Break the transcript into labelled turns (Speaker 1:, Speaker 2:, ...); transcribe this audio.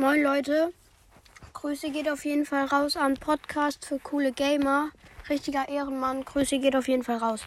Speaker 1: Moin Leute. Grüße geht auf jeden Fall raus an Podcast für coole Gamer. Richtiger Ehrenmann. Grüße geht auf jeden Fall raus.